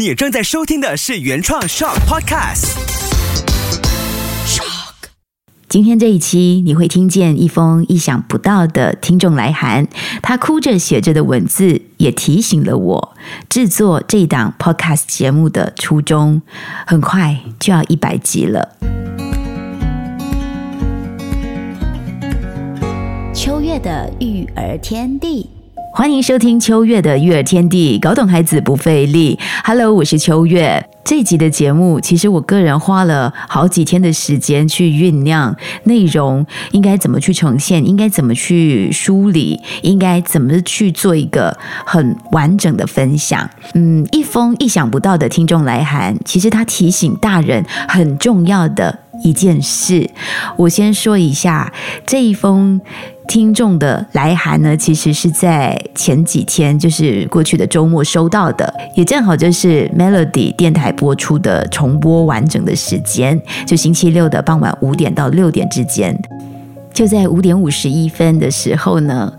你正在收听的是原创 Shock Podcast。今天这一期，你会听见一封意想不到的听众来函，他哭着写着的文字，也提醒了我制作这档 Podcast 节目的初衷。很快就要一百集了。秋月的育儿天地。欢迎收听秋月的育儿天地，搞懂孩子不费力。Hello，我是秋月。这一集的节目，其实我个人花了好几天的时间去酝酿内容，应该怎么去呈现，应该怎么去梳理，应该怎么去做一个很完整的分享。嗯，一封意想不到的听众来函，其实他提醒大人很重要的一件事。我先说一下这一封。听众的来函呢，其实是在前几天，就是过去的周末收到的，也正好就是 Melody 电台播出的重播完整的时间，就星期六的傍晚五点到六点之间。就在五点五十一分的时候呢，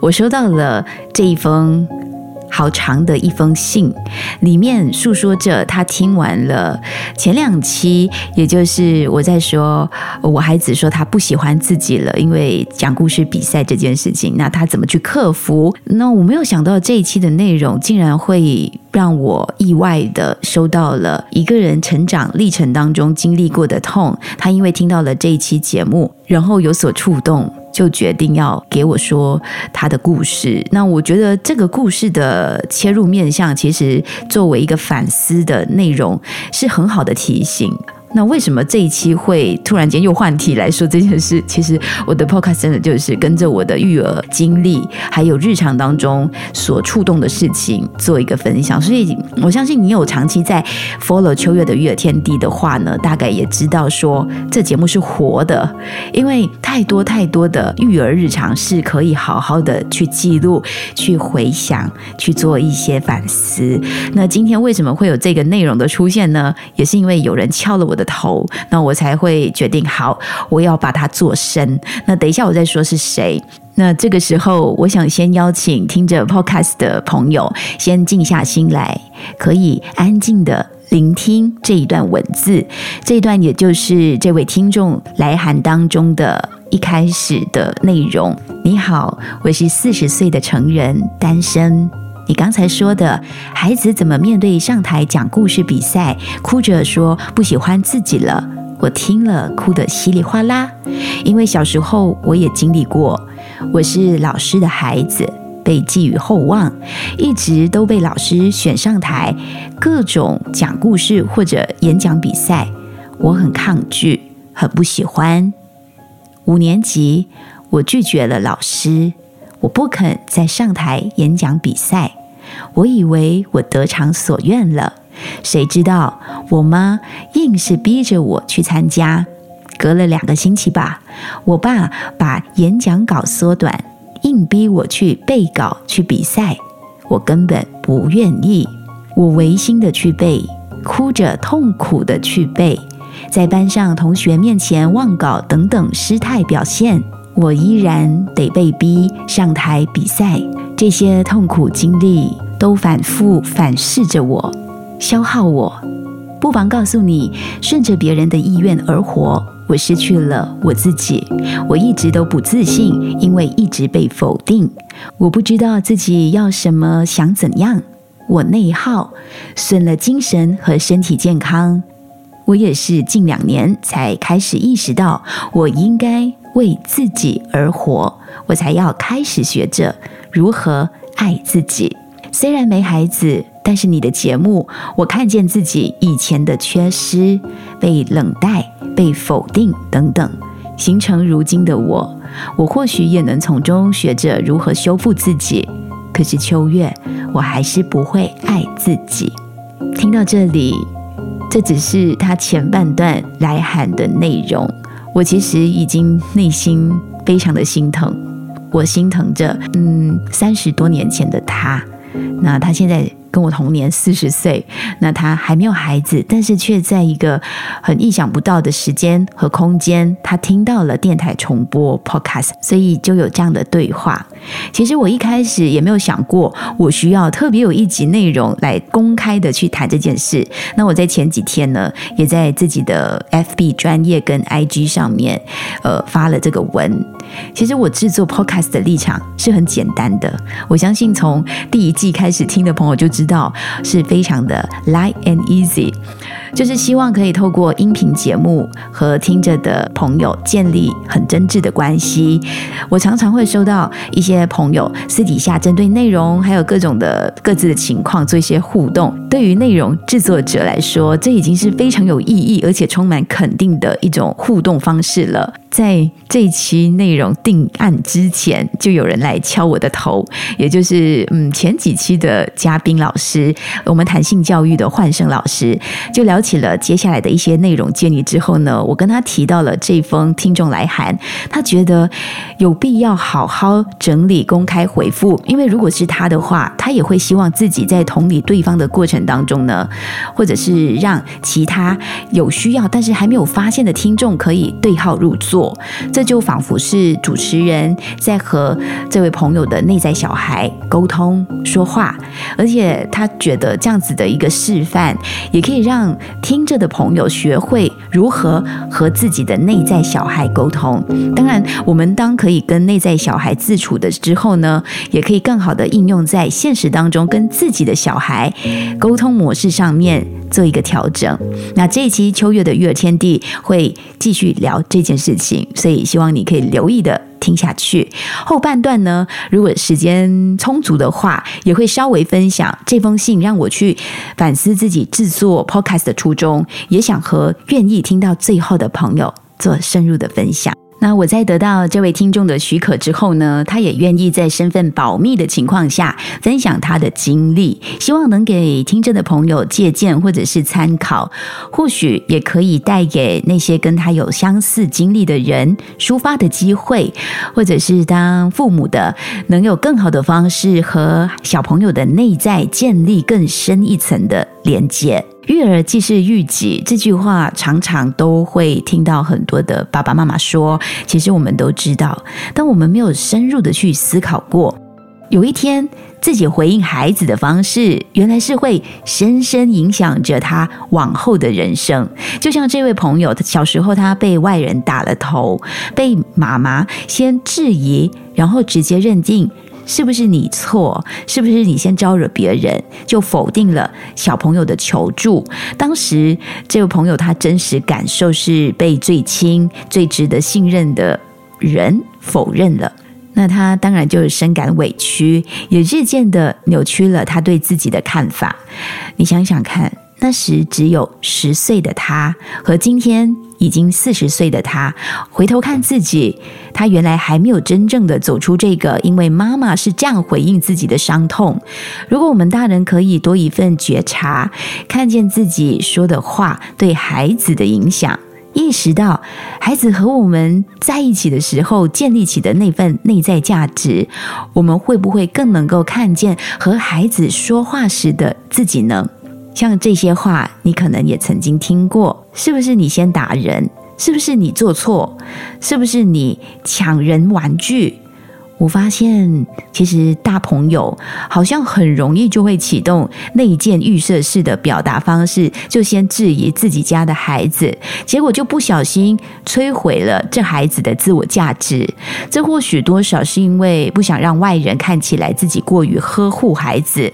我收到了这一封。好长的一封信，里面诉说着他听完了前两期，也就是我在说，我孩子说他不喜欢自己了，因为讲故事比赛这件事情，那他怎么去克服？那我没有想到这一期的内容竟然会让我意外的收到了一个人成长历程当中经历过的痛，他因为听到了这一期节目，然后有所触动。就决定要给我说他的故事。那我觉得这个故事的切入面向，其实作为一个反思的内容，是很好的提醒。那为什么这一期会突然间又换题来说这件事？其实我的 podcast 真的就是跟着我的育儿经历，还有日常当中所触动的事情做一个分享。所以我相信你有长期在 follow 秋月的育儿天地的话呢，大概也知道说这节目是活的，因为太多太多的育儿日常是可以好好的去记录、去回想、去做一些反思。那今天为什么会有这个内容的出现呢？也是因为有人敲了我的。头，那我才会决定好，我要把它做深。那等一下我再说是谁。那这个时候，我想先邀请听着 Podcast 的朋友，先静下心来，可以安静的聆听这一段文字。这一段也就是这位听众来函当中的一开始的内容。你好，我是四十岁的成人，单身。你刚才说的孩子怎么面对上台讲故事比赛，哭着说不喜欢自己了，我听了哭得稀里哗啦。因为小时候我也经历过，我是老师的孩子，被寄予厚望，一直都被老师选上台，各种讲故事或者演讲比赛，我很抗拒，很不喜欢。五年级，我拒绝了老师，我不肯再上台演讲比赛。我以为我得偿所愿了，谁知道我妈硬是逼着我去参加。隔了两个星期吧，我爸把演讲稿缩短，硬逼我去背稿去比赛。我根本不愿意，我违心的去背，哭着痛苦的去背，在班上同学面前忘稿等等失态表现，我依然得被逼上台比赛。这些痛苦经历。都反复反噬着我，消耗我。不妨告诉你，顺着别人的意愿而活，我失去了我自己。我一直都不自信，因为一直被否定。我不知道自己要什么，想怎样。我内耗，损了精神和身体健康。我也是近两年才开始意识到，我应该为自己而活，我才要开始学着如何爱自己。虽然没孩子，但是你的节目，我看见自己以前的缺失、被冷待、被否定等等，形成如今的我。我或许也能从中学着如何修复自己。可是秋月，我还是不会爱自己。听到这里，这只是他前半段来函的内容。我其实已经内心非常的心疼，我心疼着，嗯，三十多年前的他。那他现在跟我同年，四十岁。那他还没有孩子，但是却在一个很意想不到的时间和空间，他听到了电台重播 podcast，所以就有这样的对话。其实我一开始也没有想过，我需要特别有一集内容来公开的去谈这件事。那我在前几天呢，也在自己的 FB 专业跟 IG 上面，呃，发了这个文。其实我制作 Podcast 的立场是很简单的，我相信从第一季开始听的朋友就知道，是非常的 light and easy。就是希望可以透过音频节目和听着的朋友建立很真挚的关系。我常常会收到一些些朋友私底下针对内容还有各种的各自的情况做一些互动。对于内容制作者来说，这已经是非常有意义而且充满肯定的一种互动方式了。在这一期内容定案之前，就有人来敲我的头，也就是嗯前几期的嘉宾老师，我们谈性教育的焕生老师，就聊起了接下来的一些内容建议之后呢，我跟他提到了这封听众来函，他觉得有必要好好整同理公开回复，因为如果是他的话，他也会希望自己在同理对方的过程当中呢，或者是让其他有需要但是还没有发现的听众可以对号入座。这就仿佛是主持人在和这位朋友的内在小孩沟通说话，而且他觉得这样子的一个示范，也可以让听着的朋友学会如何和自己的内在小孩沟通。当然，我们当可以跟内在小孩自处的之后呢，也可以更好的应用在现实当中，跟自己的小孩沟通模式上面做一个调整。那这一期秋月的育儿天地会继续聊这件事情。所以希望你可以留意的听下去。后半段呢，如果时间充足的话，也会稍微分享这封信，让我去反思自己制作 podcast 的初衷，也想和愿意听到最后的朋友做深入的分享。那我在得到这位听众的许可之后呢，他也愿意在身份保密的情况下分享他的经历，希望能给听着的朋友借鉴或者是参考，或许也可以带给那些跟他有相似经历的人抒发的机会，或者是当父母的能有更好的方式和小朋友的内在建立更深一层的连接。育儿既是育己，这句话常常都会听到很多的爸爸妈妈说。其实我们都知道，但我们没有深入的去思考过。有一天，自己回应孩子的方式，原来是会深深影响着他往后的人生。就像这位朋友，他小时候他被外人打了头，被妈妈先质疑，然后直接认定。是不是你错？是不是你先招惹别人，就否定了小朋友的求助？当时这位朋友他真实感受是被最亲、最值得信任的人否认了，那他当然就是深感委屈，也日渐的扭曲了他对自己的看法。你想想看。那时只有十岁的他，和今天已经四十岁的他，回头看自己，他原来还没有真正的走出这个，因为妈妈是这样回应自己的伤痛。如果我们大人可以多一份觉察，看见自己说的话对孩子的影响，意识到孩子和我们在一起的时候建立起的那份内在价值，我们会不会更能够看见和孩子说话时的自己呢？像这些话，你可能也曾经听过，是不是？你先打人，是不是你做错？是不是你抢人玩具？我发现，其实大朋友好像很容易就会启动内建预设式的表达方式，就先质疑自己家的孩子，结果就不小心摧毁了这孩子的自我价值。这或许多少是因为不想让外人看起来自己过于呵护孩子，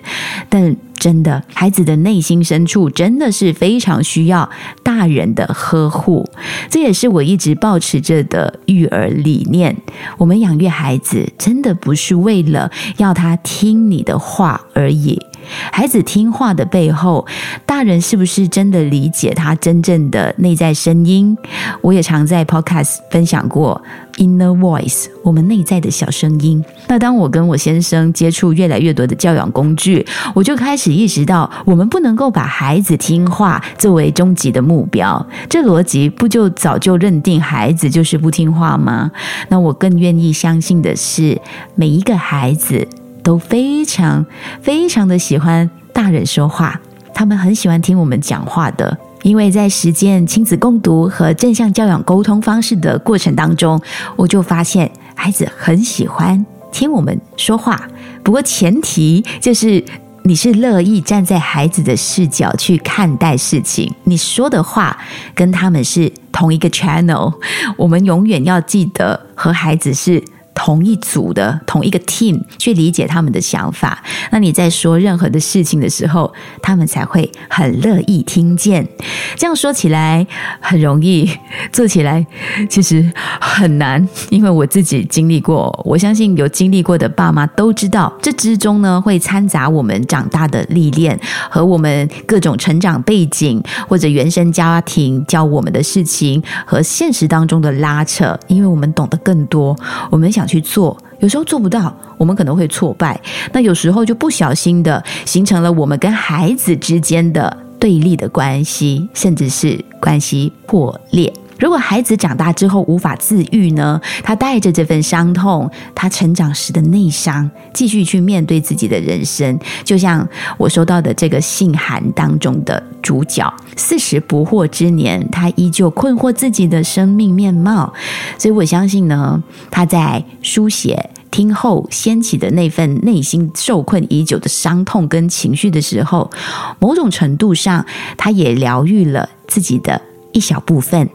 但。真的，孩子的内心深处真的是非常需要大人的呵护，这也是我一直保持着的育儿理念。我们养育孩子，真的不是为了要他听你的话而已。孩子听话的背后，大人是不是真的理解他真正的内在声音？我也常在 Podcast 分享过 Inner Voice，我们内在的小声音。那当我跟我先生接触越来越多的教养工具，我就开始意识到，我们不能够把孩子听话作为终极的目标。这逻辑不就早就认定孩子就是不听话吗？那我更愿意相信的是，每一个孩子。都非常非常的喜欢大人说话，他们很喜欢听我们讲话的，因为在实践亲子共读和正向教养沟通方式的过程当中，我就发现孩子很喜欢。听我们说话，不过前提就是你是乐意站在孩子的视角去看待事情，你说的话跟他们是同一个 channel。我们永远要记得和孩子是。同一组的同一个 team 去理解他们的想法，那你在说任何的事情的时候，他们才会很乐意听见。这样说起来很容易，做起来其实很难，因为我自己经历过。我相信有经历过的爸妈都知道，这之中呢会掺杂我们长大的历练和我们各种成长背景或者原生家庭教我们的事情和现实当中的拉扯，因为我们懂得更多，我们想去做，有时候做不到，我们可能会挫败。那有时候就不小心的形成了我们跟孩子之间的对立的关系，甚至是关系破裂。如果孩子长大之后无法自愈呢？他带着这份伤痛，他成长时的内伤，继续去面对自己的人生。就像我收到的这个信函当中的主角，四十不惑之年，他依旧困惑自己的生命面貌。所以我相信呢，他在书写听后掀起的那份内心受困已久的伤痛跟情绪的时候，某种程度上，他也疗愈了自己的一小部分。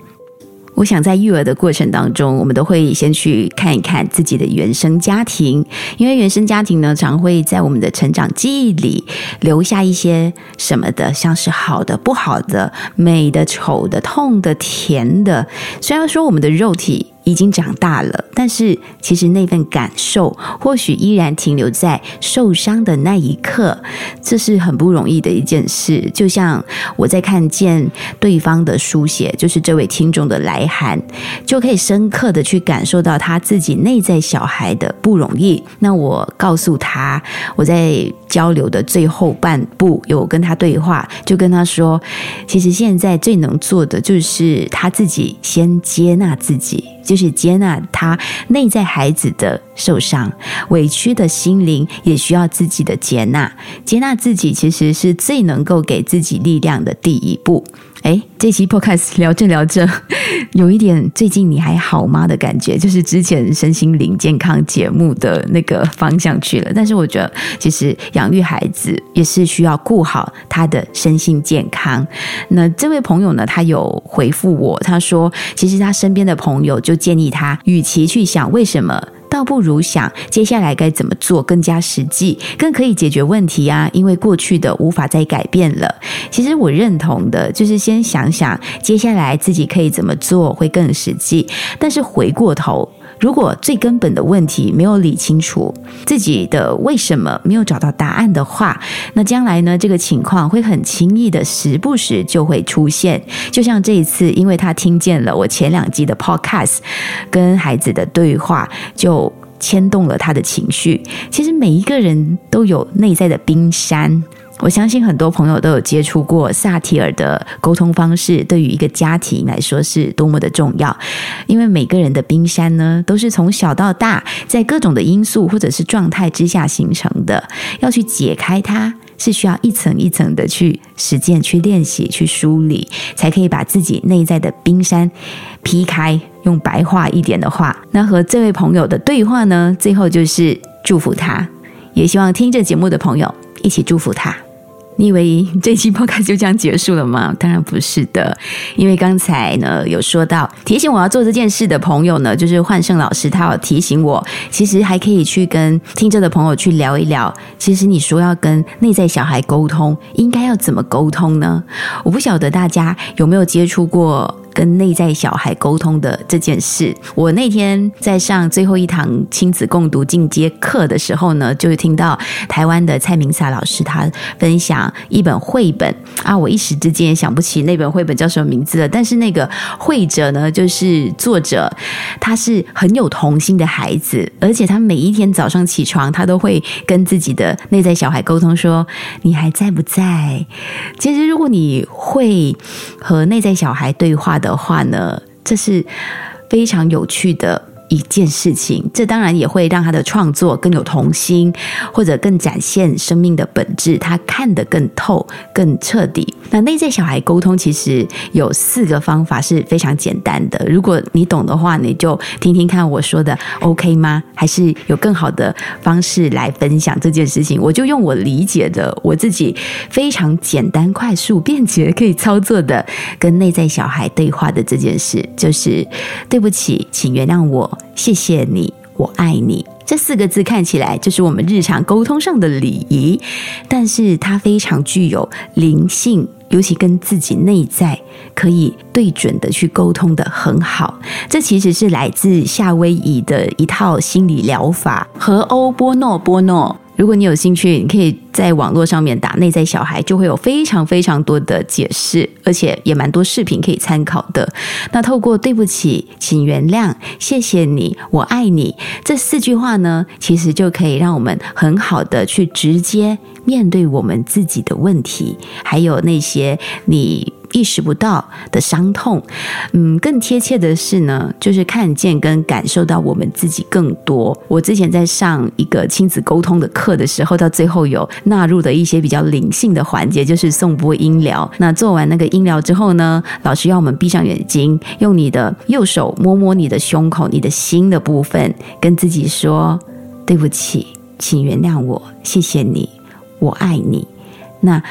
我想在育儿的过程当中，我们都会先去看一看自己的原生家庭，因为原生家庭呢，常会在我们的成长记忆里留下一些什么的，像是好的、不好的、美的、丑的、痛的、甜的。虽然说我们的肉体。已经长大了，但是其实那份感受或许依然停留在受伤的那一刻，这是很不容易的一件事。就像我在看见对方的书写，就是这位听众的来函，就可以深刻的去感受到他自己内在小孩的不容易。那我告诉他，我在交流的最后半步有跟他对话，就跟他说，其实现在最能做的就是他自己先接纳自己。就是接纳他内在孩子的受伤、委屈的心灵，也需要自己的接纳。接纳自己，其实是最能够给自己力量的第一步。哎，这期 podcast 聊着聊着，有一点最近你还好吗的感觉，就是之前身心灵健康节目的那个方向去了。但是我觉得，其实养育孩子也是需要顾好他的身心健康。那这位朋友呢，他有回复我，他说，其实他身边的朋友就建议他，与其去想为什么。倒不如想接下来该怎么做更加实际，更可以解决问题啊！因为过去的无法再改变了。其实我认同的，就是先想想接下来自己可以怎么做会更实际。但是回过头，如果最根本的问题没有理清楚，自己的为什么没有找到答案的话，那将来呢？这个情况会很轻易的，时不时就会出现。就像这一次，因为他听见了我前两集的 Podcast，跟孩子的对话，就。牵动了他的情绪。其实每一个人都有内在的冰山。我相信很多朋友都有接触过萨提尔的沟通方式，对于一个家庭来说是多么的重要。因为每个人的冰山呢，都是从小到大，在各种的因素或者是状态之下形成的。要去解开它，是需要一层一层的去实践、去练习、去梳理，才可以把自己内在的冰山劈开。用白话一点的话，那和这位朋友的对话呢，最后就是祝福他，也希望听着节目的朋友一起祝福他。你以为这期播客就这样结束了吗？当然不是的，因为刚才呢有说到提醒我要做这件事的朋友呢，就是焕胜老师，他有提醒我，其实还可以去跟听着的朋友去聊一聊。其实你说要跟内在小孩沟通，应该要怎么沟通呢？我不晓得大家有没有接触过。跟内在小孩沟通的这件事，我那天在上最后一堂亲子共读进阶课的时候呢，就是听到台湾的蔡明萨老师他分享一本绘本啊，我一时之间也想不起那本绘本叫什么名字了。但是那个绘者呢，就是作者，他是很有童心的孩子，而且他每一天早上起床，他都会跟自己的内在小孩沟通说：“你还在不在？”其实如果你会和内在小孩对话。的话呢，这是非常有趣的一件事情。这当然也会让他的创作更有童心，或者更展现生命的本质。他看得更透、更彻底。那内在小孩沟通其实有四个方法是非常简单的，如果你懂的话，你就听听看我说的 OK 吗？还是有更好的方式来分享这件事情？我就用我理解的，我自己非常简单、快速、便捷可以操作的跟内在小孩对话的这件事，就是对不起，请原谅我，谢谢你，我爱你。这四个字看起来就是我们日常沟通上的礼仪，但是它非常具有灵性，尤其跟自己内在可以对准的去沟通的很好。这其实是来自夏威夷的一套心理疗法——和欧波诺波诺。如果你有兴趣，你可以在网络上面打“内在小孩”，就会有非常非常多的解释，而且也蛮多视频可以参考的。那透过“对不起，请原谅，谢谢你，我爱你”这四句话呢，其实就可以让我们很好的去直接面对我们自己的问题，还有那些你。意识不到的伤痛，嗯，更贴切的是呢，就是看见跟感受到我们自己更多。我之前在上一个亲子沟通的课的时候，到最后有纳入的一些比较灵性的环节，就是送播音疗。那做完那个音疗之后呢，老师要我们闭上眼睛，用你的右手摸摸你的胸口、你的心的部分，跟自己说：“对不起，请原谅我，谢谢你，我爱你。”那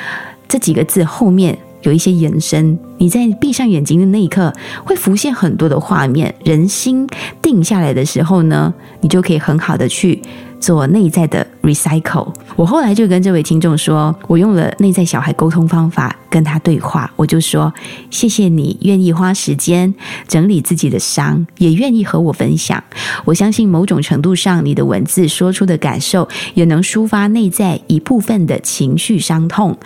这几个字后面。有一些延伸，你在闭上眼睛的那一刻，会浮现很多的画面。人心定下来的时候呢，你就可以很好的去。做内在的 recycle。我后来就跟这位听众说，我用了内在小孩沟通方法跟他对话。我就说，谢谢你愿意花时间整理自己的伤，也愿意和我分享。我相信某种程度上，你的文字说出的感受，也能抒发内在一部分的情绪伤痛。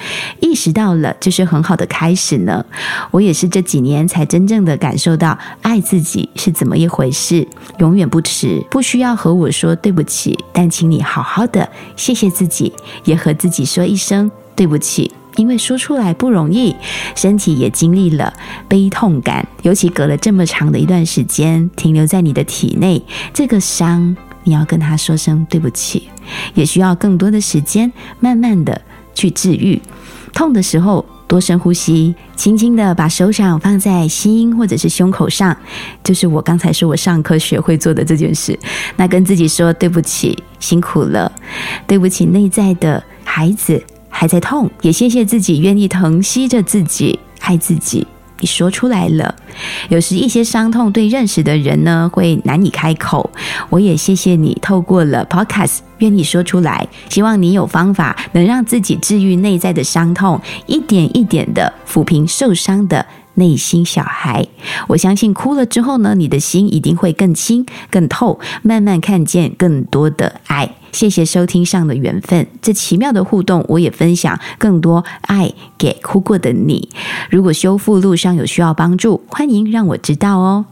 意识到了，这是很好的开始呢。我也是这几年才真正的感受到爱自己是怎么一回事。永远不迟，不需要和我说对不起，但。请你好好的，谢谢自己，也和自己说一声对不起，因为说出来不容易，身体也经历了悲痛感，尤其隔了这么长的一段时间停留在你的体内，这个伤你要跟他说声对不起，也需要更多的时间，慢慢的去治愈，痛的时候。多深呼吸，轻轻的把手掌放在心或者是胸口上，就是我刚才说我上课学会做的这件事。那跟自己说对不起，辛苦了，对不起，内在的孩子还在痛，也谢谢自己愿意疼惜着自己，爱自己。你说出来了，有时一些伤痛对认识的人呢会难以开口。我也谢谢你透过了 Podcast 愿意说出来，希望你有方法能让自己治愈内在的伤痛，一点一点的抚平受伤的内心小孩。我相信哭了之后呢，你的心一定会更轻、更透，慢慢看见更多的爱。谢谢收听上的缘分，这奇妙的互动，我也分享更多爱给哭过的你。如果修复路上有需要帮助，欢迎让我知道哦。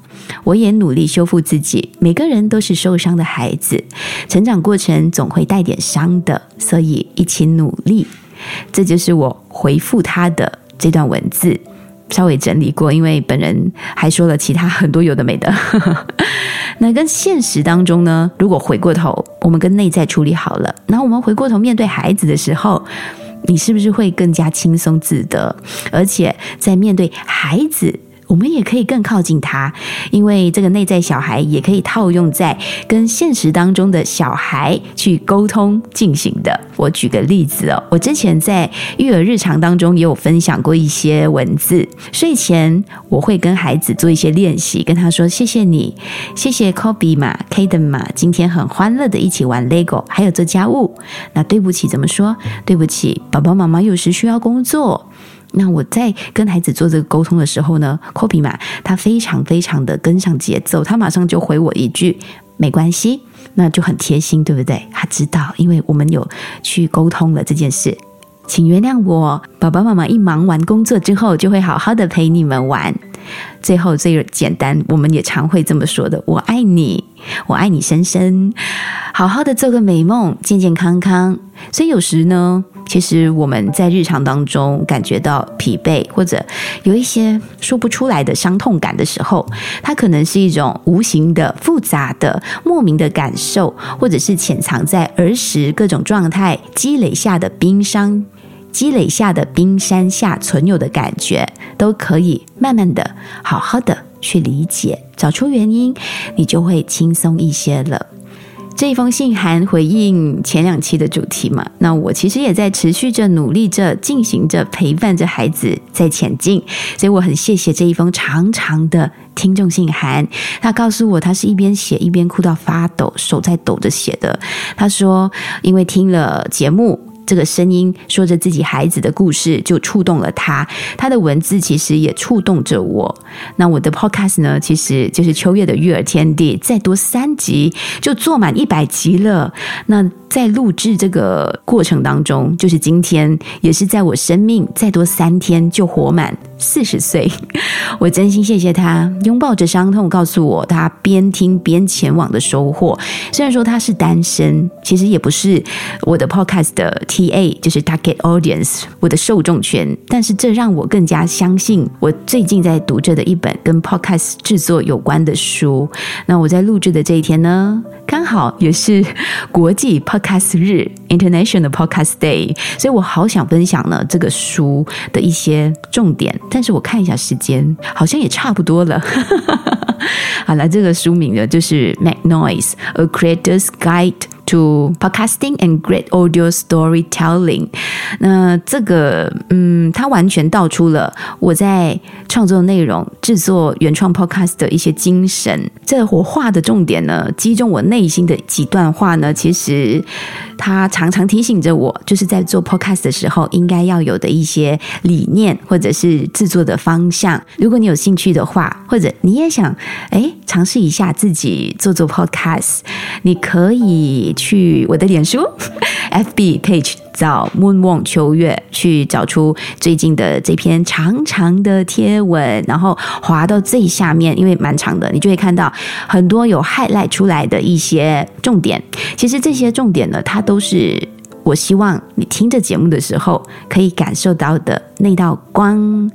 我也努力修复自己。每个人都是受伤的孩子，成长过程总会带点伤的，所以一起努力。这就是我回复他的这段文字。稍微整理过，因为本人还说了其他很多有的没的。那跟现实当中呢，如果回过头，我们跟内在处理好了，然后我们回过头面对孩子的时候，你是不是会更加轻松自得？而且在面对孩子。我们也可以更靠近他，因为这个内在小孩也可以套用在跟现实当中的小孩去沟通进行的。我举个例子哦，我之前在育儿日常当中也有分享过一些文字。睡前我会跟孩子做一些练习，跟他说：“谢谢你，谢谢 Kobe 嘛，Kaden 嘛，今天很欢乐的一起玩 Lego，还有做家务。那对不起怎么说？对不起，爸爸妈妈有时需要工作。”那我在跟孩子做这个沟通的时候呢，Kobe 嘛，他非常非常的跟上节奏，他马上就回我一句没关系，那就很贴心，对不对？他知道，因为我们有去沟通了这件事，请原谅我，爸爸妈妈一忙完工作之后，就会好好的陪你们玩。最后最简单，我们也常会这么说的：我爱你，我爱你深深，好好的做个美梦，健健康康。所以有时呢。其实我们在日常当中感觉到疲惫，或者有一些说不出来的伤痛感的时候，它可能是一种无形的、复杂的、莫名的感受，或者是潜藏在儿时各种状态积累下的冰伤。积累下的冰山下存有的感觉，都可以慢慢的、好好的去理解，找出原因，你就会轻松一些了。这一封信函回应前两期的主题嘛？那我其实也在持续着努力着，进行着陪伴着孩子在前进，所以我很谢谢这一封长长的听众信函。他告诉我，他是一边写一边哭到发抖，手在抖着写的。他说，因为听了节目。这个声音说着自己孩子的故事，就触动了他。他的文字其实也触动着我。那我的 podcast 呢，其实就是秋月的育儿天地，再多三集就做满一百集了。那在录制这个过程当中，就是今天，也是在我生命再多三天就活满四十岁。我真心谢谢他，拥抱着伤痛，告诉我他边听边前往的收获。虽然说他是单身，其实也不是我的 podcast 的。T A 就是 target audience，我的受众群，但是这让我更加相信我最近在读着的一本跟 podcast 制作有关的书。那我在录制的这一天呢，刚好也是国际 podcast 日 （International Podcast Day），所以我好想分享呢这个书的一些重点。但是我看一下时间，好像也差不多了。好了，这个书名呢就是 Make Noise: A Creator's Guide。To podcasting and great audio storytelling，那这个嗯，它完全道出了我在创作内容、制作原创 podcast 的一些精神。这我画的重点呢，击中我内心的几段话呢，其实它常常提醒着我，就是在做 podcast 的时候应该要有的一些理念，或者是制作的方向。如果你有兴趣的话，或者你也想哎尝试一下自己做做 podcast，你可以。去我的脸书 FB page 找 Moon Wong 秋月，去找出最近的这篇长长的贴文，然后滑到最下面，因为蛮长的，你就会看到很多有 highlight 出来的一些重点。其实这些重点呢，它都是我希望你听着节目的时候可以感受到的那道光。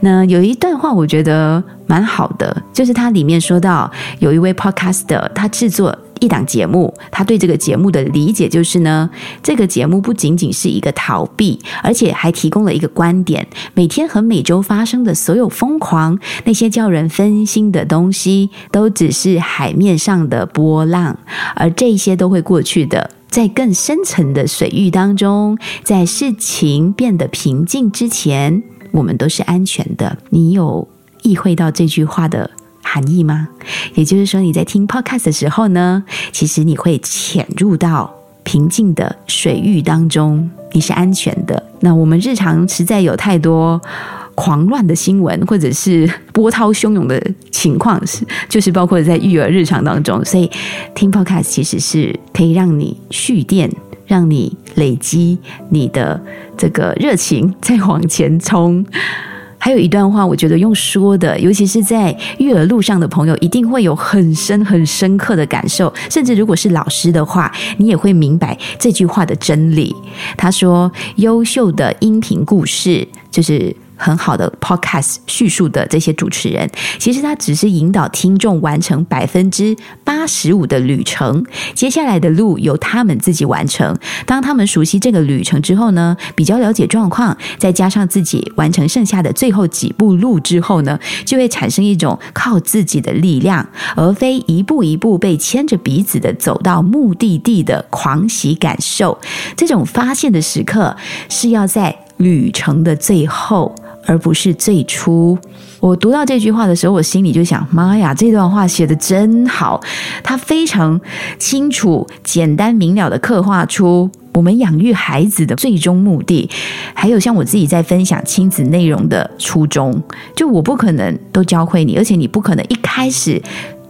那有一段话，我觉得蛮好的，就是它里面说到有一位 podcaster，他制作。一档节目，他对这个节目的理解就是呢，这个节目不仅仅是一个逃避，而且还提供了一个观点：每天和每周发生的所有疯狂，那些叫人分心的东西，都只是海面上的波浪，而这些都会过去的。在更深层的水域当中，在事情变得平静之前，我们都是安全的。你有意会到这句话的？含义吗？也就是说，你在听 podcast 的时候呢，其实你会潜入到平静的水域当中，你是安全的。那我们日常实在有太多狂乱的新闻，或者是波涛汹涌的情况，是就是包括在育儿日常当中，所以听 podcast 其实是可以让你蓄电，让你累积你的这个热情，再往前冲。还有一段话，我觉得用说的，尤其是在育儿路上的朋友，一定会有很深很深刻的感受。甚至如果是老师的话，你也会明白这句话的真理。他说：“优秀的音频故事就是。”很好的 podcast 叙述的这些主持人，其实他只是引导听众完成百分之八十五的旅程，接下来的路由他们自己完成。当他们熟悉这个旅程之后呢，比较了解状况，再加上自己完成剩下的最后几步路之后呢，就会产生一种靠自己的力量，而非一步一步被牵着鼻子的走到目的地的狂喜感受。这种发现的时刻是要在旅程的最后。而不是最初，我读到这句话的时候，我心里就想：妈呀，这段话写的真好！他非常清楚、简单明了的刻画出我们养育孩子的最终目的，还有像我自己在分享亲子内容的初衷。就我不可能都教会你，而且你不可能一开始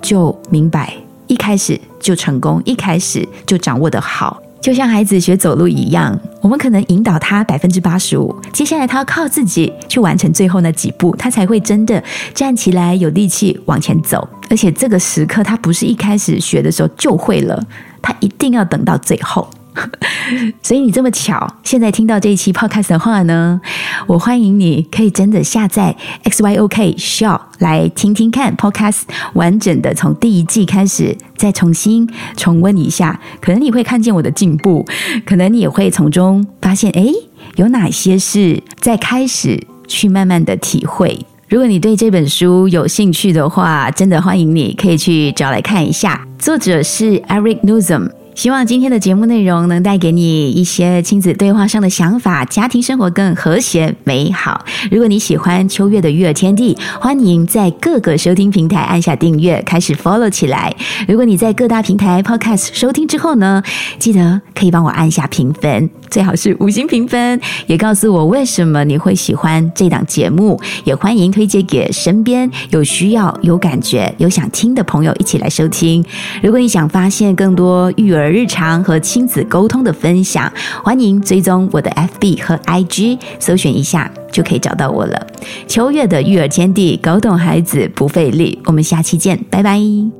就明白，一开始就成功，一开始就掌握的好。就像孩子学走路一样，我们可能引导他百分之八十五，接下来他要靠自己去完成最后那几步，他才会真的站起来有力气往前走。而且这个时刻，他不是一开始学的时候就会了，他一定要等到最后。所以你这么巧，现在听到这一期 podcast 的话呢，我欢迎你可以真的下载 X Y O K Show 来听听看 podcast 完整的从第一季开始，再重新重温一下，可能你会看见我的进步，可能你也会从中发现，哎。有哪些是在开始去慢慢的体会？如果你对这本书有兴趣的话，真的欢迎你可以去找来看一下。作者是 Eric Newsom。希望今天的节目内容能带给你一些亲子对话上的想法，家庭生活更和谐美好。如果你喜欢秋月的育儿天地，欢迎在各个收听平台按下订阅，开始 follow 起来。如果你在各大平台 podcast 收听之后呢，记得可以帮我按下评分，最好是五星评分，也告诉我为什么你会喜欢这档节目。也欢迎推荐给身边有需要、有感觉、有想听的朋友一起来收听。如果你想发现更多育儿，日常和亲子沟通的分享，欢迎追踪我的 FB 和 IG，搜寻一下就可以找到我了。秋月的育儿天地，搞懂孩子不费力。我们下期见，拜拜。